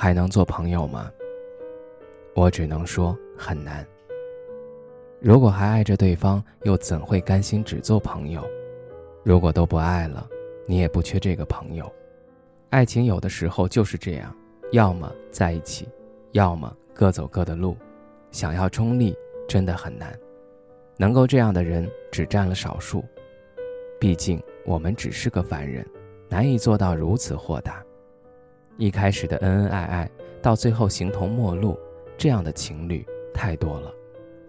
还能做朋友吗？我只能说很难。如果还爱着对方，又怎会甘心只做朋友？如果都不爱了，你也不缺这个朋友。爱情有的时候就是这样，要么在一起，要么各走各的路。想要中立真的很难，能够这样的人只占了少数。毕竟我们只是个凡人，难以做到如此豁达。一开始的恩恩爱爱，到最后形同陌路，这样的情侣太多了。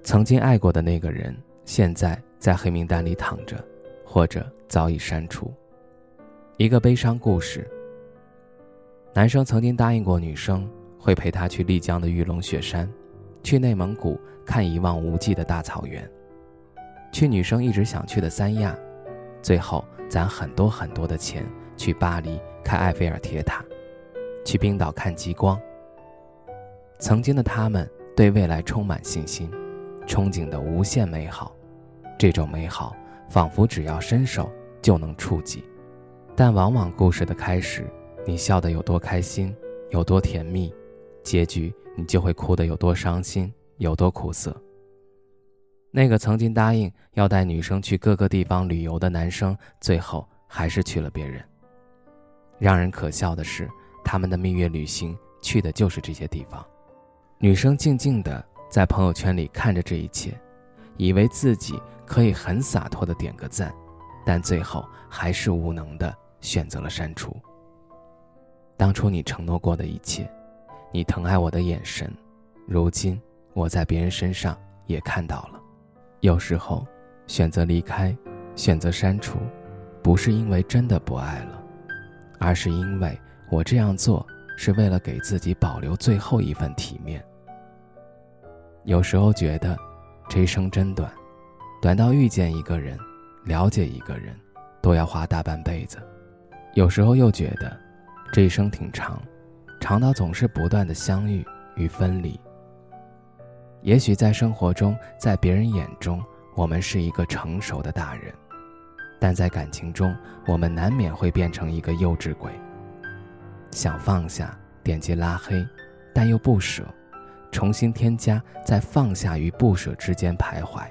曾经爱过的那个人，现在在黑名单里躺着，或者早已删除。一个悲伤故事。男生曾经答应过女生，会陪她去丽江的玉龙雪山，去内蒙古看一望无际的大草原，去女生一直想去的三亚，最后攒很多很多的钱去巴黎看埃菲尔铁塔。去冰岛看极光。曾经的他们对未来充满信心，憧憬的无限美好，这种美好仿佛只要伸手就能触及。但往往故事的开始，你笑得有多开心，有多甜蜜，结局你就会哭得有多伤心，有多苦涩。那个曾经答应要带女生去各个地方旅游的男生，最后还是去了别人。让人可笑的是。他们的蜜月旅行去的就是这些地方，女生静静的在朋友圈里看着这一切，以为自己可以很洒脱的点个赞，但最后还是无能的选择了删除。当初你承诺过的一切，你疼爱我的眼神，如今我在别人身上也看到了。有时候，选择离开，选择删除，不是因为真的不爱了，而是因为。我这样做是为了给自己保留最后一份体面。有时候觉得，这一生真短，短到遇见一个人、了解一个人，都要花大半辈子；有时候又觉得，这一生挺长，长到总是不断的相遇与分离。也许在生活中，在别人眼中，我们是一个成熟的大人，但在感情中，我们难免会变成一个幼稚鬼。想放下，点击拉黑，但又不舍，重新添加，在放下与不舍之间徘徊。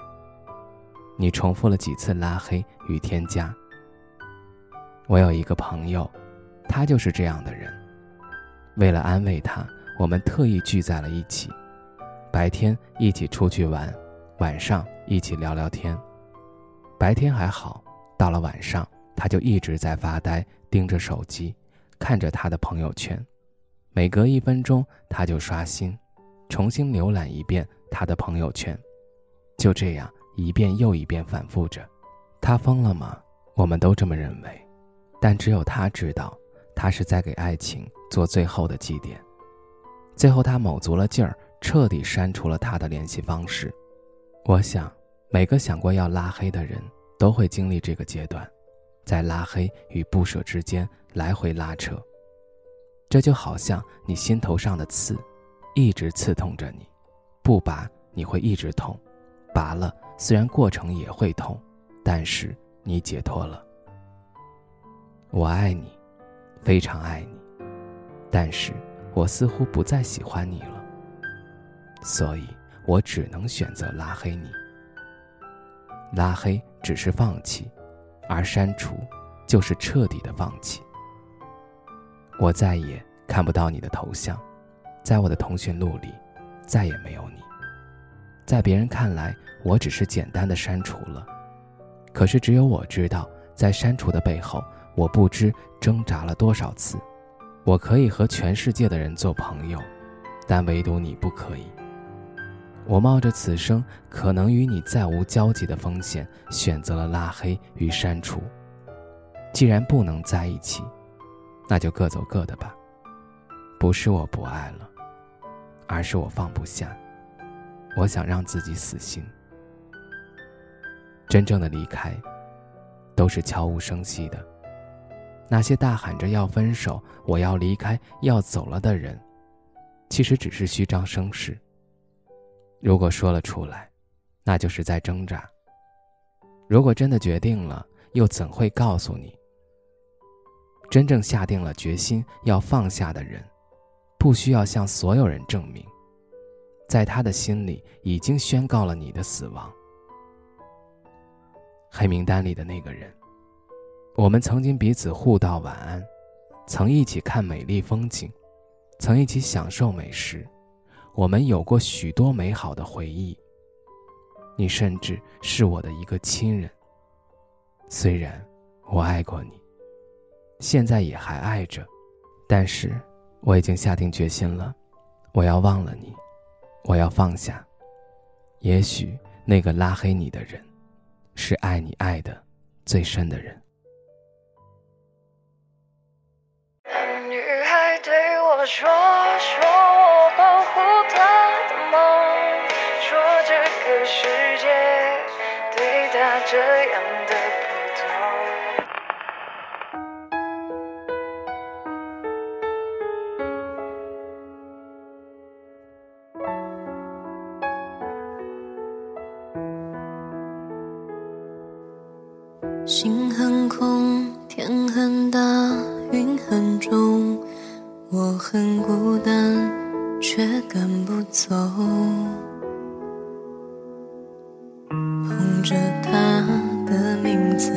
你重复了几次拉黑与添加？我有一个朋友，他就是这样的人。为了安慰他，我们特意聚在了一起，白天一起出去玩，晚上一起聊聊天。白天还好，到了晚上，他就一直在发呆，盯着手机。看着他的朋友圈，每隔一分钟他就刷新，重新浏览一遍他的朋友圈，就这样一遍又一遍反复着。他疯了吗？我们都这么认为，但只有他知道，他是在给爱情做最后的祭奠。最后他卯足了劲儿，彻底删除了他的联系方式。我想，每个想过要拉黑的人都会经历这个阶段。在拉黑与不舍之间来回拉扯，这就好像你心头上的刺，一直刺痛着你，不拔你会一直痛，拔了虽然过程也会痛，但是你解脱了。我爱你，非常爱你，但是我似乎不再喜欢你了，所以我只能选择拉黑你。拉黑只是放弃。而删除，就是彻底的放弃。我再也看不到你的头像，在我的通讯录里，再也没有你。在别人看来，我只是简单的删除了，可是只有我知道，在删除的背后，我不知挣扎了多少次。我可以和全世界的人做朋友，但唯独你不可以。我冒着此生可能与你再无交集的风险，选择了拉黑与删除。既然不能在一起，那就各走各的吧。不是我不爱了，而是我放不下。我想让自己死心。真正的离开，都是悄无声息的。那些大喊着要分手、我要离开、要走了的人，其实只是虚张声势。如果说了出来，那就是在挣扎。如果真的决定了，又怎会告诉你？真正下定了决心要放下的人，不需要向所有人证明，在他的心里已经宣告了你的死亡。黑名单里的那个人，我们曾经彼此互道晚安，曾一起看美丽风景，曾一起享受美食，我们有过许多美好的回忆。你甚至是我的一个亲人。虽然我爱过你，现在也还爱着，但是我已经下定决心了，我要忘了你，我要放下。也许那个拉黑你的人。是爱你爱的最深的人。女孩对我说：“说我保护她的梦，说这个世界对她这样心很空，天很大，云很重，我很孤单，却赶不走。捧着他的名字，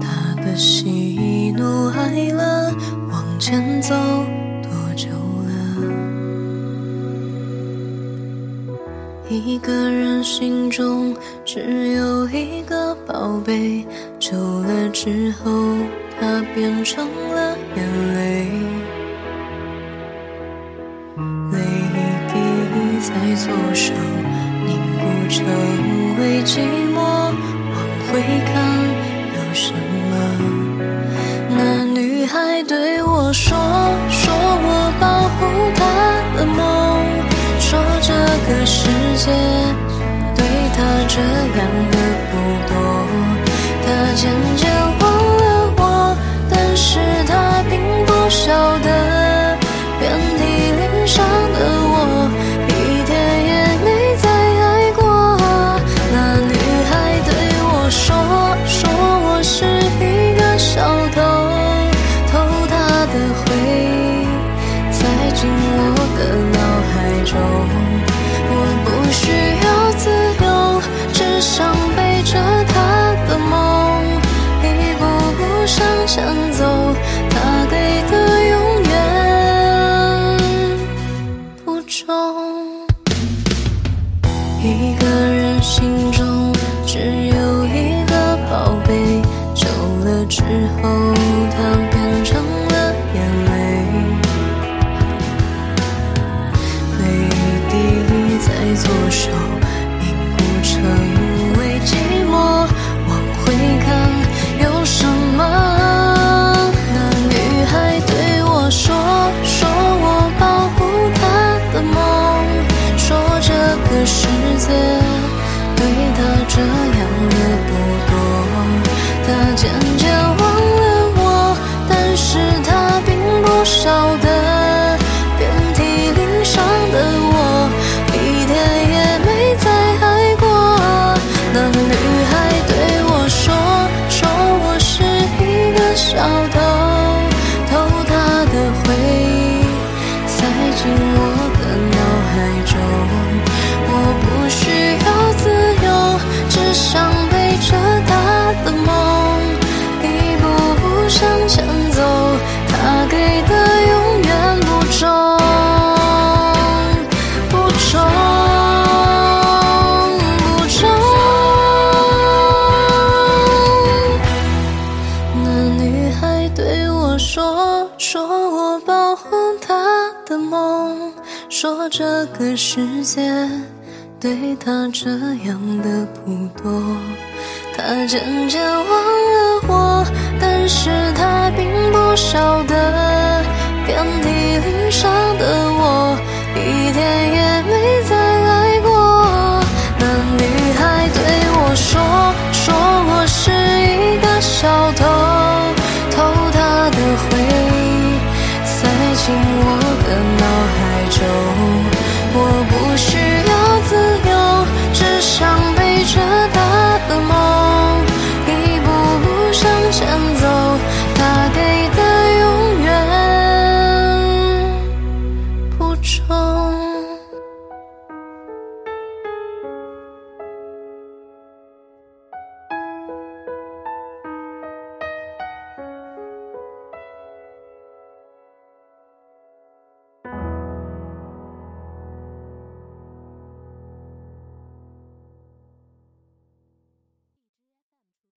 他的喜怒哀乐，往前走多久了？一个人心中只有一个宝贝。之后，它变成了眼泪，泪一滴在左手凝固成为寂寞。往回看，有什么？那女孩对我说：“说我保护她的梦，说这个世界对她这样在到的世界。对他这样的不多，他渐渐忘了我，但是他并不晓得，遍体鳞。伤的我，一点也没再爱过。那女孩对我说，说我是一个小偷。